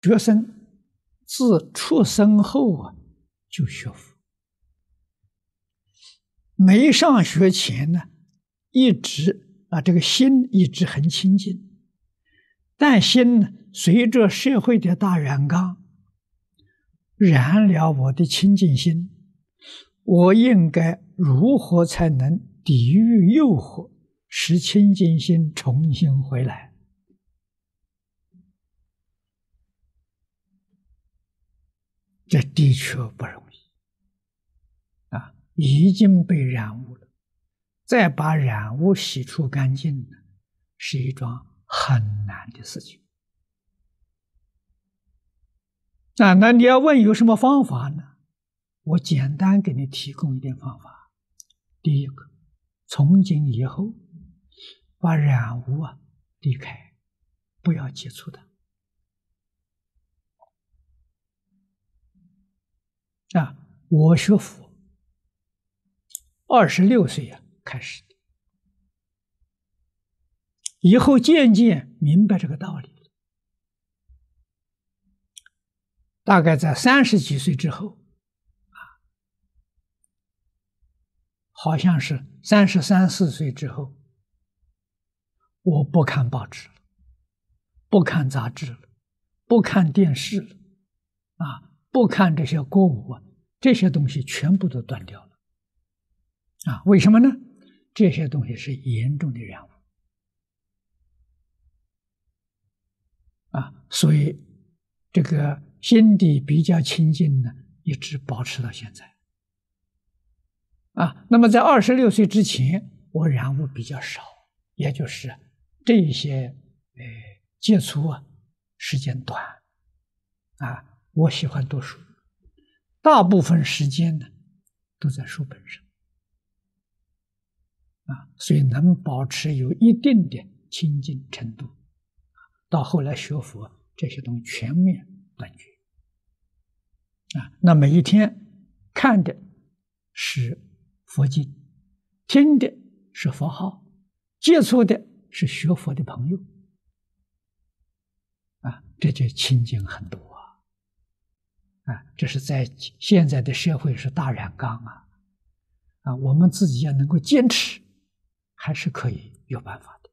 学生自出生后啊就学佛，没上学前呢，一直啊这个心一直很清净，但心呢随着社会的大染缸，染了我的清净心，我应该如何才能抵御诱惑，使清净心重新回来？这的确不容易，啊，已经被染污了，再把染污洗出干净呢，是一桩很难的事情。啊，那你要问有什么方法呢？我简单给你提供一点方法。第一个，从今以后，把染污啊离开，不要接触它。啊，我学佛二十六岁呀开始，以后渐渐明白这个道理。大概在三十几岁之后，啊，好像是三十三四岁之后，我不看报纸了，不看杂志了，不看电视了，啊。不看这些歌舞啊，这些东西全部都断掉了，啊，为什么呢？这些东西是严重的染污，啊，所以这个心地比较清净呢，一直保持到现在，啊，那么在二十六岁之前，我染污比较少，也就是这些呃接触啊时间短，啊。我喜欢读书，大部分时间呢都在书本上，啊，所以能保持有一定的清净程度。到后来学佛，这些东西全面断绝。啊，那每一天看的是佛经，听的是佛号，接触的是学佛的朋友，啊，这就清净很多。啊，这是在现在的社会是大染缸啊！啊，我们自己要能够坚持，还是可以有办法的。